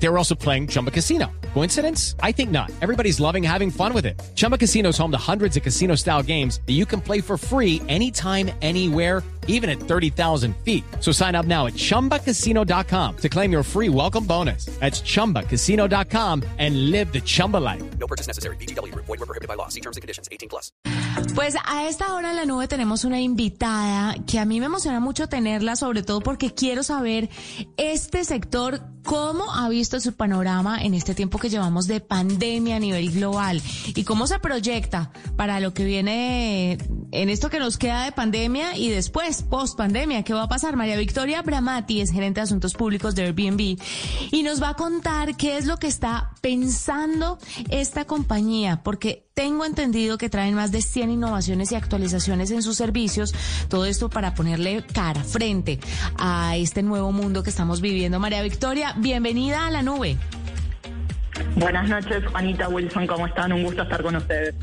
They were also playing Chumba Casino. Coincidence? I think not. Everybody's loving having fun with it. Chumba Casino is home to hundreds of casino style games that you can play for free anytime, anywhere, even at 30,000 feet. So sign up now at chumbacasino.com to claim your free welcome bonus. That's chumbacasino.com and live the Chumba life. No purchase necessary. BGW. Void were prohibited by law. See terms and conditions. 18 plus. Pues a esta hora en la nube tenemos una invitada que a mí me emociona mucho tenerla, sobre todo porque quiero saber este sector cómo ha visto su panorama en este tiempo que llevamos de pandemia a nivel global y cómo se proyecta para lo que viene en esto que nos queda de pandemia y después, post pandemia, ¿qué va a pasar? María Victoria Bramati es gerente de asuntos públicos de Airbnb y nos va a contar qué es lo que está pensando esta compañía, porque tengo entendido que traen más de 100 innovaciones y actualizaciones en sus servicios, todo esto para ponerle cara, frente a este nuevo mundo que estamos viviendo. María Victoria, bienvenida a la nube. Buenas noches, Juanita Wilson, ¿cómo están? Un gusto estar con ustedes.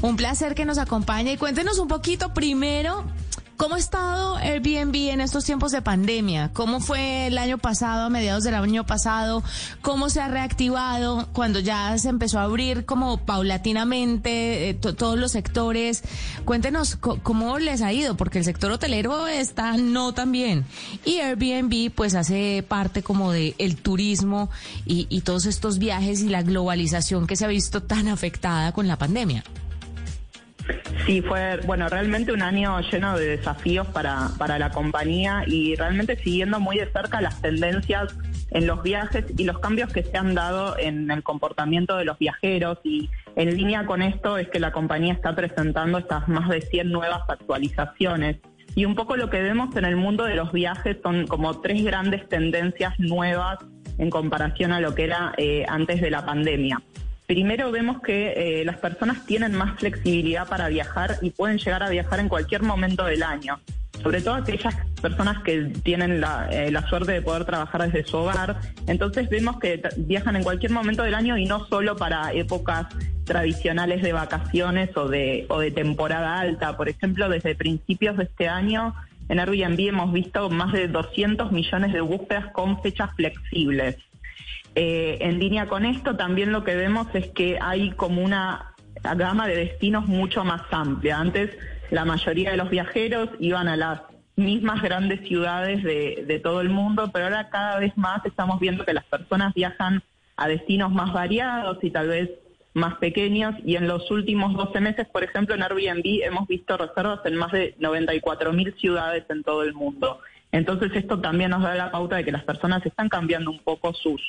Un placer que nos acompañe y cuéntenos un poquito primero ¿Cómo ha estado Airbnb en estos tiempos de pandemia? ¿Cómo fue el año pasado, a mediados del año pasado? ¿Cómo se ha reactivado cuando ya se empezó a abrir como paulatinamente eh, todos los sectores? Cuéntenos cómo les ha ido, porque el sector hotelero está no tan bien. Y Airbnb pues hace parte como de el turismo y, y todos estos viajes y la globalización que se ha visto tan afectada con la pandemia. Sí, fue, bueno, realmente un año lleno de desafíos para, para la compañía y realmente siguiendo muy de cerca las tendencias en los viajes y los cambios que se han dado en el comportamiento de los viajeros y en línea con esto es que la compañía está presentando estas más de 100 nuevas actualizaciones y un poco lo que vemos en el mundo de los viajes son como tres grandes tendencias nuevas en comparación a lo que era eh, antes de la pandemia. Primero vemos que eh, las personas tienen más flexibilidad para viajar y pueden llegar a viajar en cualquier momento del año. Sobre todo aquellas personas que tienen la, eh, la suerte de poder trabajar desde su hogar. Entonces vemos que viajan en cualquier momento del año y no solo para épocas tradicionales de vacaciones o de, o de temporada alta. Por ejemplo, desde principios de este año en Airbnb hemos visto más de 200 millones de búsquedas con fechas flexibles. Eh, en línea con esto, también lo que vemos es que hay como una gama de destinos mucho más amplia. Antes la mayoría de los viajeros iban a las mismas grandes ciudades de, de todo el mundo, pero ahora cada vez más estamos viendo que las personas viajan a destinos más variados y tal vez más pequeños y en los últimos 12 meses, por ejemplo, en Airbnb hemos visto reservas en más de 94 mil ciudades en todo el mundo. Entonces esto también nos da la pauta de que las personas están cambiando un poco sus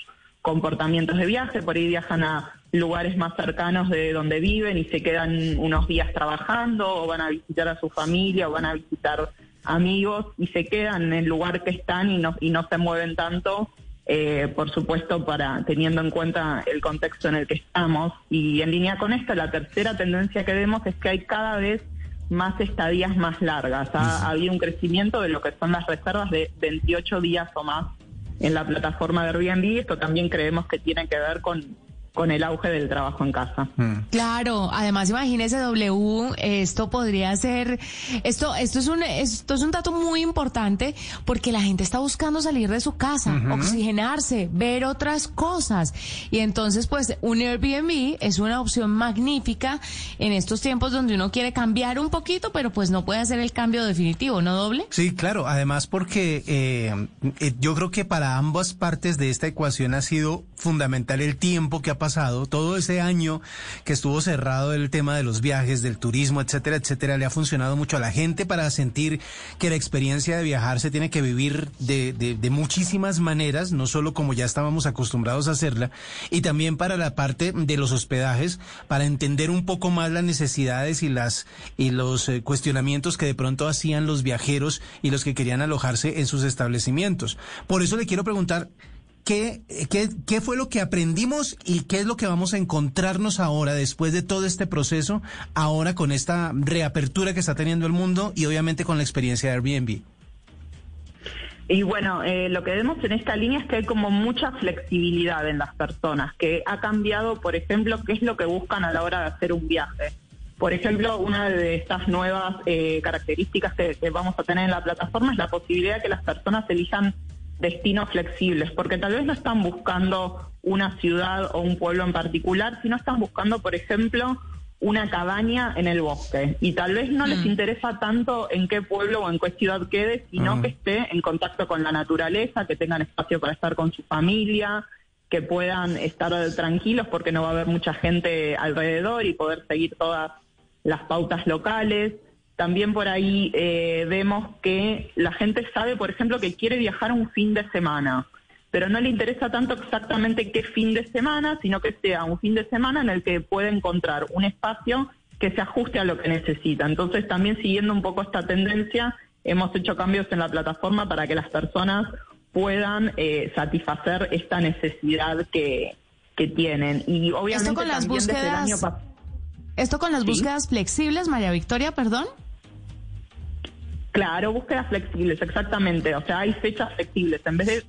comportamientos de viaje, por ahí viajan a lugares más cercanos de donde viven y se quedan unos días trabajando o van a visitar a su familia o van a visitar amigos y se quedan en el lugar que están y no, y no se mueven tanto, eh, por supuesto, para teniendo en cuenta el contexto en el que estamos. Y en línea con esto, la tercera tendencia que vemos es que hay cada vez más estadías más largas. Ha, ha habido un crecimiento de lo que son las reservas de 28 días o más en la plataforma de Airbnb. Esto también creemos que tiene que ver con con el auge del trabajo en casa. Mm. Claro, además imagínese W, esto podría ser esto esto es un esto es un dato muy importante porque la gente está buscando salir de su casa, oxigenarse, ver otras cosas y entonces pues un Airbnb es una opción magnífica en estos tiempos donde uno quiere cambiar un poquito, pero pues no puede hacer el cambio definitivo, ¿no doble? Sí, claro, además porque eh, eh, yo creo que para ambas partes de esta ecuación ha sido fundamental el tiempo que ha pasado, todo ese año que estuvo cerrado el tema de los viajes, del turismo, etcétera, etcétera, le ha funcionado mucho a la gente para sentir que la experiencia de viajar se tiene que vivir de, de, muchísimas maneras, no solo como ya estábamos acostumbrados a hacerla, y también para la parte de los hospedajes, para entender un poco más las necesidades y las y los eh, cuestionamientos que de pronto hacían los viajeros y los que querían alojarse en sus establecimientos. Por eso le quiero preguntar ¿Qué, qué, ¿Qué fue lo que aprendimos y qué es lo que vamos a encontrarnos ahora después de todo este proceso, ahora con esta reapertura que está teniendo el mundo y obviamente con la experiencia de Airbnb? Y bueno, eh, lo que vemos en esta línea es que hay como mucha flexibilidad en las personas, que ha cambiado, por ejemplo, qué es lo que buscan a la hora de hacer un viaje Por ejemplo, una de estas nuevas eh, características que, que vamos a tener en la plataforma es la posibilidad de que las personas elijan destinos flexibles, porque tal vez no están buscando una ciudad o un pueblo en particular, sino están buscando, por ejemplo, una cabaña en el bosque. Y tal vez no les interesa tanto en qué pueblo o en qué ciudad quede, sino que esté en contacto con la naturaleza, que tengan espacio para estar con su familia, que puedan estar tranquilos porque no va a haber mucha gente alrededor y poder seguir todas las pautas locales. También por ahí eh, vemos que la gente sabe, por ejemplo, que quiere viajar un fin de semana, pero no le interesa tanto exactamente qué fin de semana, sino que sea un fin de semana en el que puede encontrar un espacio que se ajuste a lo que necesita. Entonces, también siguiendo un poco esta tendencia, hemos hecho cambios en la plataforma para que las personas puedan eh, satisfacer esta necesidad que, que tienen. Y obviamente Esto con las también desde el búsquedas- año Esto con las Sí. búsquedas flexibles, María Victoria, perdón. Claro, búsquedas flexibles, exactamente. O sea, hay fechas flexibles. En vez de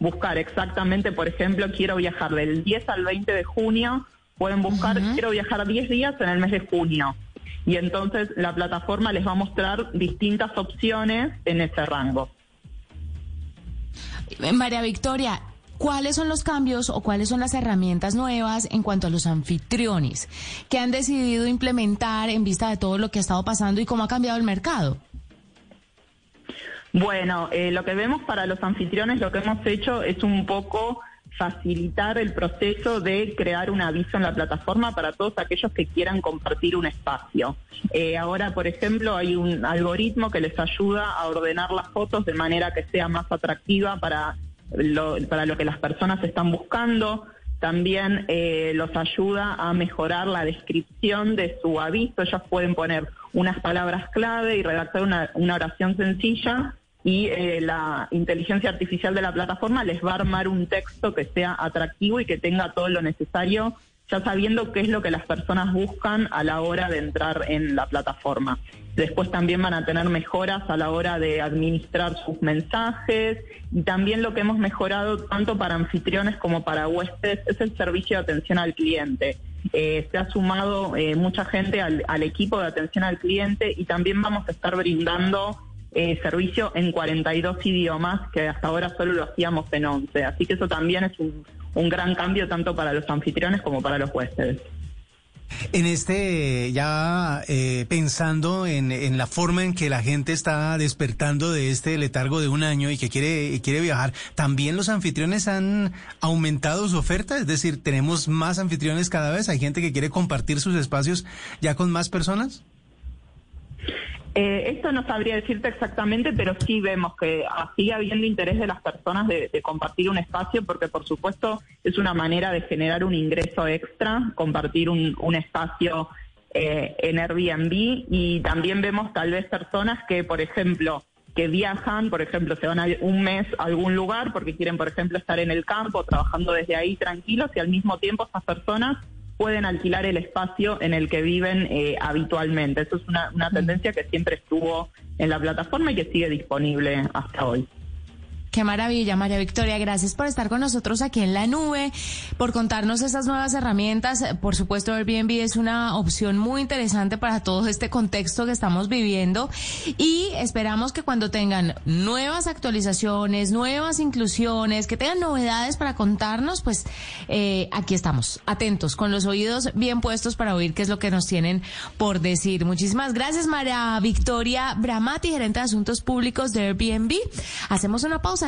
buscar exactamente, por ejemplo, quiero viajar del 10 al 20 de junio, pueden buscar, quiero viajar 10 días en el mes de junio. Y entonces la plataforma les va a mostrar distintas opciones en ese rango. Eh, María Victoria, ¿cuáles son los cambios o cuáles son las herramientas nuevas en cuanto a los anfitriones que han decidido implementar en vista de todo lo que ha estado pasando y cómo ha cambiado el mercado? Bueno, eh, lo que vemos para los anfitriones, lo que hemos hecho es un poco facilitar el proceso de crear un aviso en la plataforma para todos aquellos que quieran compartir un espacio. Eh, ahora, por ejemplo, hay un algoritmo que les ayuda a ordenar las fotos de manera que sea más atractiva para lo, que las personas están buscando. También eh, los ayuda a mejorar la descripción de su aviso. Ellos pueden poner unas palabras clave y redactar una oración sencilla y eh, la inteligencia artificial de la plataforma les va a armar un texto que sea atractivo y que tenga todo lo necesario, ya sabiendo qué es lo que las personas buscan a la hora de entrar en la plataforma. Después también van a tener mejoras a la hora de administrar sus mensajes y también lo que hemos mejorado tanto para anfitriones como para huéspedes es el servicio de atención al cliente. Eh, se ha sumado eh, mucha gente al, al equipo de atención al cliente y también vamos a estar brindando eh, servicio en 42 idiomas, que hasta ahora solo lo hacíamos en 11. Así que eso también es un, gran cambio tanto para los anfitriones como para los huéspedes. En este, ya eh, pensando en, en la forma en que la gente está despertando de este letargo de un año y que quiere, y quiere viajar, ¿también los anfitriones han aumentado su oferta? Es decir, ¿tenemos más anfitriones cada vez? ¿Hay gente que quiere compartir sus espacios ya con más personas? Eh, esto no sabría decirte exactamente, pero sí vemos que ah, sigue habiendo interés de las personas de, compartir un espacio, porque por supuesto es una manera de generar un ingreso extra, compartir un, un espacio eh, en Airbnb. Y también vemos tal vez personas que, por ejemplo, que viajan, por ejemplo, se van a un mes a algún lugar porque quieren, por ejemplo, estar en el campo trabajando desde ahí tranquilos y al mismo tiempo estas personas pueden alquilar el espacio en el que viven eh, habitualmente. Eso es una, una tendencia que siempre estuvo en la plataforma y que sigue disponible hasta hoy. Qué maravilla, María Victoria. Gracias por estar con nosotros aquí en la nube, por contarnos esas nuevas herramientas. Por supuesto, Airbnb es una opción muy interesante para todo este contexto que estamos viviendo y esperamos que cuando tengan nuevas actualizaciones, nuevas inclusiones, que tengan novedades para contarnos, pues eh, aquí estamos, atentos, con los oídos bien puestos para oír qué es lo que nos tienen por decir. Muchísimas gracias, María Victoria Bramati, gerente de Asuntos Públicos de Airbnb. Hacemos una pausa,